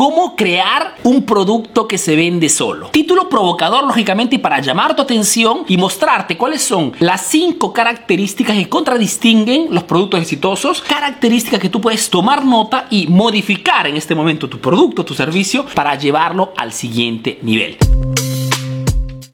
cómo crear un producto que se vende solo. Título provocador, lógicamente, para llamar tu atención y mostrarte cuáles son las cinco características que contradistinguen los productos exitosos, características que tú puedes tomar nota y modificar en este momento tu producto, tu servicio, para llevarlo al siguiente nivel.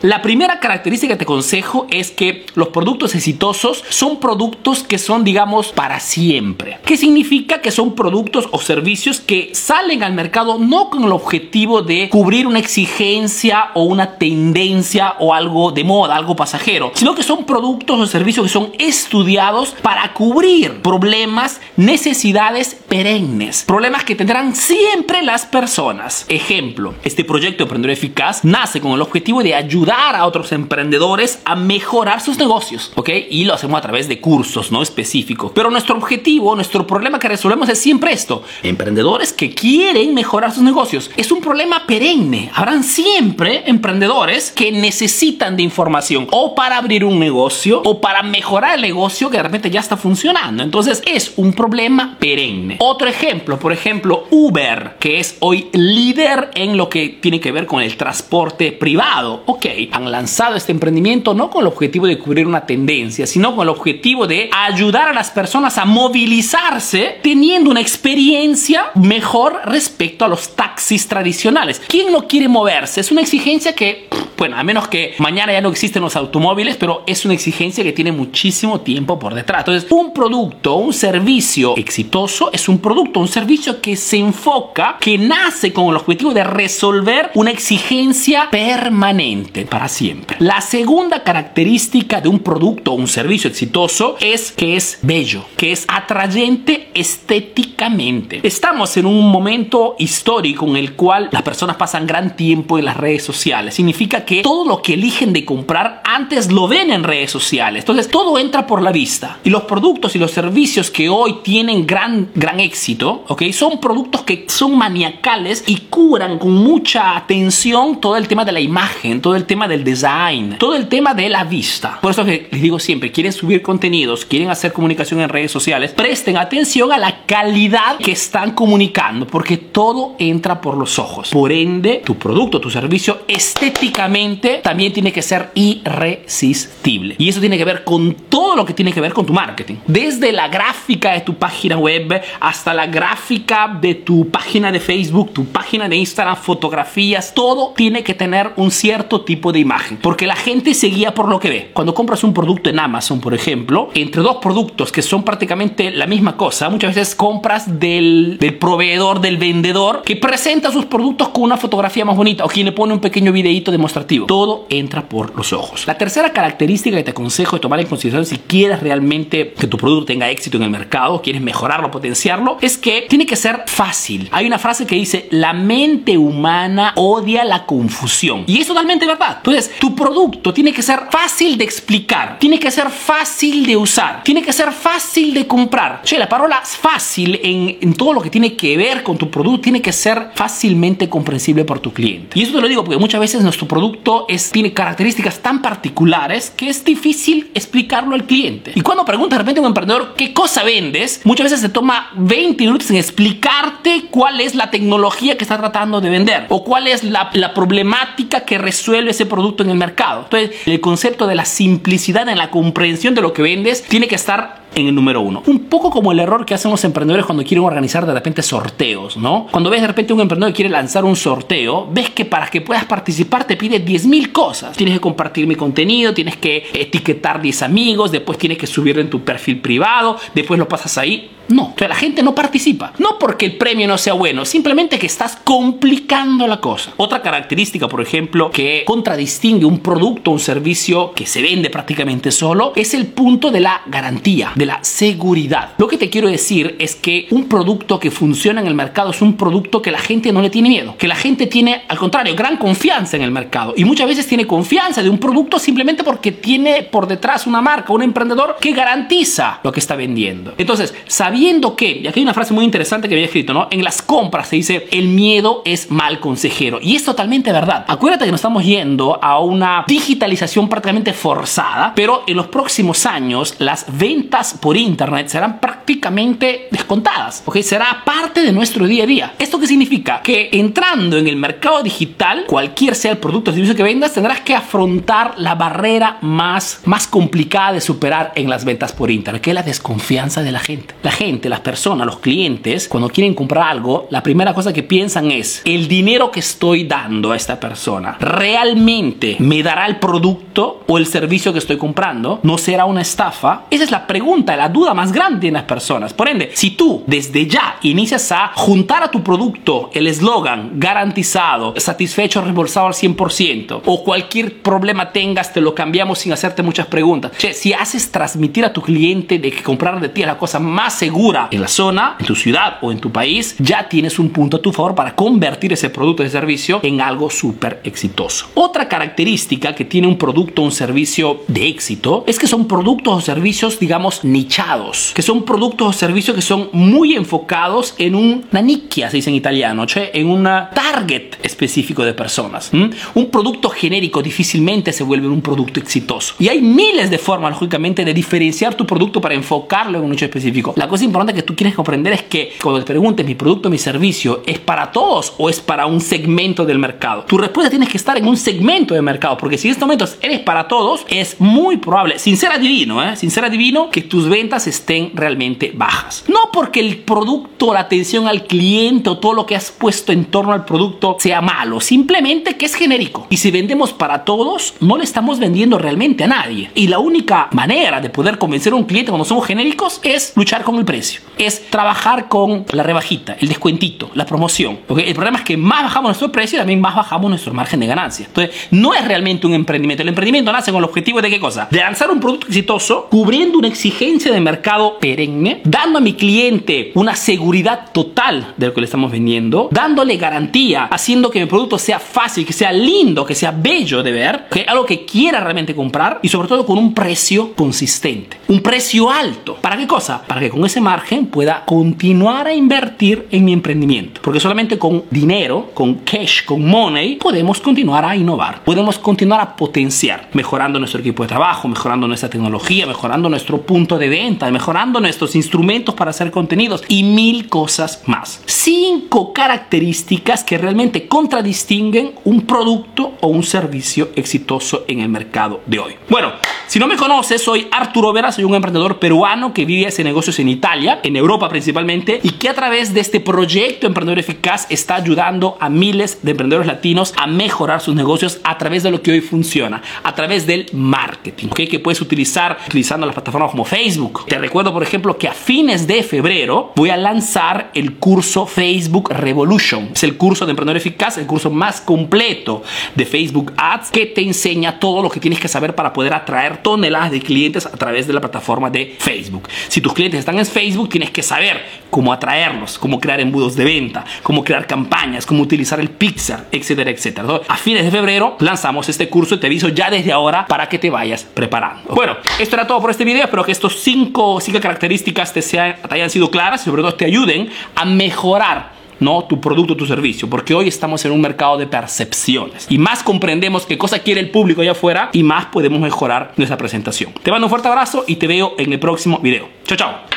La primera característica que te aconsejo es que los productos exitosos son productos que son, digamos, para siempre. ¿Qué significa que son productos o servicios que salen al mercado no con el objetivo de cubrir una exigencia o una tendencia o algo de moda, algo pasajero, sino que son productos o servicios que son estudiados para cubrir problemas, necesidades perennes, problemas que tendrán siempre las personas. Ejemplo, este proyecto Emprendedor Eficaz nace con el objetivo de ayudar a otros emprendedores a mejorar sus negocios, ¿ok? Y lo hacemos a través de cursos, ¿no? Específicos. Pero nuestro objetivo, nuestro problema que resolvemos es siempre esto. Emprendedores que quieren mejorar sus negocios. Es un problema perenne. Habrán siempre emprendedores que necesitan de información o para abrir un negocio o para mejorar el negocio que de repente ya está funcionando. Entonces es un problema perenne. Otro ejemplo, por ejemplo, Uber, que es hoy líder en lo que tiene que ver con el transporte privado. Ok, han lanzado este emprendimiento no con el objetivo de cubrir una tendencia, sino con el objetivo de ayudar a las personas a movilizarse teniendo una experiencia mejor respecto a los taxis tradicionales. ¿Quién no quiere moverse? Es una exigencia que bueno, a menos que mañana ya no existen los automóviles, pero es una exigencia que tiene muchísimo tiempo por detrás. Entonces, un producto, un servicio exitoso es un producto, un servicio que se enfoca, que nace con el objetivo de resolver una exigencia permanente para siempre. La segunda característica de un producto o un servicio exitoso es que es bello, que es atrayente estéticamente. Estamos en un momento histórico en el cual las personas pasan gran tiempo en las redes sociales. Significa que todo lo que eligen de comprar antes lo ven en redes sociales. Entonces todo entra por la vista. Y los productos y los servicios que hoy tienen gran, gran éxito, ¿ok? Son productos que son maniacales y curan con mucha atención todo el tema de la imagen, todo el tema del design, todo el tema de la vista. Por eso que les digo siempre, quieren subir contenidos, quieren hacer comunicación en redes sociales, presten atención a la calidad que están comunicando, porque todo entra por los ojos. Por ende, tu producto, tu servicio estéticamente también tiene que ser irresistible. Y eso tiene que ver con todo lo que tiene que ver con tu marketing. Desde la gráfica de tu página web hasta la gráfica de tu página de Facebook, tu página de Instagram, fotografías, todo tiene que tener un cierto tipo de imagen. Porque la gente se guía por lo que ve. Cuando compras un producto en Amazon, por ejemplo, entre dos productos que son prácticamente la misma cosa, muchas veces compras del, del proveedor, del vendedor, que presenta sus productos con una fotografía más bonita o quien le pone un pequeño videito demostrativo todo entra por los ojos. La tercera característica que te aconsejo de tomar en consideración si quieres realmente que tu producto tenga éxito en el mercado, quieres mejorarlo, potenciarlo, es que tiene que ser fácil. Hay una frase que dice, la mente humana odia la confusión. Y es totalmente verdad. Entonces, tu producto tiene que ser fácil de explicar, tiene que ser fácil de usar, tiene que ser fácil de comprar. Che, la palabra fácil en, en todo lo que tiene que ver con tu producto tiene que ser fácilmente comprensible por tu cliente. Y eso te lo digo porque muchas veces nuestro producto es, tiene características tan particulares que es difícil explicarlo al cliente. Y cuando pregunta de repente a un emprendedor qué cosa vendes, muchas veces se toma 20 minutos en explicarte cuál es la tecnología que está tratando de vender o cuál es la, la problemática que resuelve ese producto en el mercado. Entonces, el concepto de la simplicidad en la comprensión de lo que vendes tiene que estar en el número uno. Un poco como el error que hacen los emprendedores cuando quieren organizar de repente sorteos, ¿no? Cuando ves de repente un emprendedor que quiere lanzar un sorteo, ves que para que puedas participar te pide 10.000 cosas. Tienes que compartir mi contenido, tienes que etiquetar 10 amigos, después tienes que subirlo en tu perfil privado, después lo pasas ahí. No, o sea, la gente no participa. No porque el premio no sea bueno, simplemente que estás complicando la cosa. Otra característica, por ejemplo, que contradistingue un producto un servicio que se vende prácticamente solo, es el punto de la garantía, de la seguridad. Lo que te quiero decir es que un producto que funciona en el mercado es un producto que la gente no le tiene miedo, que la gente tiene, al contrario, gran confianza en el mercado. Y muchas veces tiene confianza de un producto simplemente porque tiene por detrás una marca, un emprendedor que garantiza lo que está vendiendo. Entonces, sabiendo sabiendo que, y aquí hay una frase muy interesante que había escrito, ¿no? En las compras se dice, el miedo es mal consejero. Y es totalmente verdad. Acuérdate que nos estamos yendo a una digitalización prácticamente forzada, pero en los próximos años las ventas por internet serán prácticamente descontadas, ¿ok? Será parte de nuestro día a día. ¿Esto qué significa? Que entrando en el mercado digital, cualquier sea el producto o servicio que vendas, tendrás que afrontar la barrera más, más complicada de superar en las ventas por internet, que es la desconfianza de la gente. La gente, las personas, los clientes, cuando quieren comprar algo, la primera cosa que piensan es, el dinero que estoy dando a esta persona, ¿realmente me dará el producto o el servicio que estoy comprando? ¿No será una estafa? Esa es la pregunta, la duda más grande en las personas. Por ende, si tú desde ya inicias a juntar a tu producto el eslogan garantizado, satisfecho, reembolsado al 100%, o cualquier problema tengas, te lo cambiamos sin hacerte muchas preguntas. Che, si haces transmitir a tu cliente de que comprar de ti es la cosa más segura en la zona, en tu ciudad o en tu país, ya tienes un punto a tu favor para convertir ese producto o servicio en algo súper exitoso. Otra característica que tiene un producto o un servicio de éxito es que son productos o servicios, digamos, nichados, que son productos o servicios que son muy enfocados en una nicchia, se dice en italiano, en una target específico de personas. Un producto genérico difícilmente se vuelve un producto exitoso. Y hay miles de formas, lógicamente, de diferenciar tu producto para enfocarlo en un nicho específico. La cosa importante que tú quieres comprender es que cuando te preguntes, mi producto, mi servicio, ¿es para todos o es para un segmento del mercado? Tu respuesta tienes que estar en un segmento de mercado, porque si en este momento eres para todos, es muy probable, sin ser adivino, ¿eh? sin ser adivino, que tus ventas estén realmente bajas. No porque el producto, la atención al cliente o todo lo que has puesto en torno al producto sea malo, simplemente que es genérico. Y si vendemos para todos, no le estamos vendiendo realmente a nadie. Y la única manera de poder convencer a un cliente cuando somos genéricos es luchar con el precio, es trabajar con la rebajita, el descuentito, la promoción. Porque el problema es que más bajamos nuestro precio, también más bajamos nuestro margen de ganancia. Entonces, no es realmente un emprendimiento. El emprendimiento nace con el objetivo de qué cosa? De lanzar un producto exitoso, cubriendo una exigencia de mercado perenne, dando a mi cliente una seguridad total de lo que le estamos vendiendo, dándole garantía, haciendo que mi producto sea fácil, que sea lindo, que sea bello de ver, que algo que quiera realmente comprar y sobre todo con un precio consistente, un precio alto. ¿Para qué cosa? Para que con ese margen pueda continuar a invertir en mi emprendimiento. Porque solamente con dinero, con cash, con money, podemos continuar a innovar, podemos continuar a potenciar, mejorando nuestro equipo de trabajo, mejorando nuestra tecnología, mejorando nuestro punto de venta, mejorando nuestros instrumentos para hacer contenidos y mil cosas más. Cinco características que realmente contradistinguen un producto o un servicio exitoso en el mercado de hoy. Bueno, si no me conoces, soy Arturo Vera, soy un emprendedor peruano que vive hace negocios en Italia, en Europa principalmente, y que a través de este proyecto Emprendedor Eficaz está ayudando a miles de emprendedores latinos a mejorar sus negocios a través de lo que hoy funciona, a través del marketing, que puedes utilizar utilizando las plataformas como Facebook. Te recuerdo, por ejemplo, que a fines de febrero voy a lanzar el curso Facebook Revolution. Es el curso de Emprendedor Eficaz, el curso más completo de Facebook Ads que te enseña todo lo que tienes que saber para poder atraer toneladas de clientes a través de la plataforma de Facebook. Si tus clientes están en Facebook, tienes que saber cómo atraerlos, cómo crear embudos de venta, cómo crear campañas, cómo utilizar el Pixar, etcétera, etcétera. a fines de febrero lanzamos este curso y te aviso ya desde ahora para que te vayas preparando. Bueno, esto era todo por este video. Espero que estos cinco, cinco características te, sean, te hayan sido claras y sobre todo te ayuden a mejorar no tu producto, tu servicio, porque hoy estamos en un mercado de percepciones y más comprendemos qué cosa quiere el público allá afuera y más podemos mejorar nuestra presentación. Te mando un fuerte abrazo y te veo en el próximo video. Chao, chao.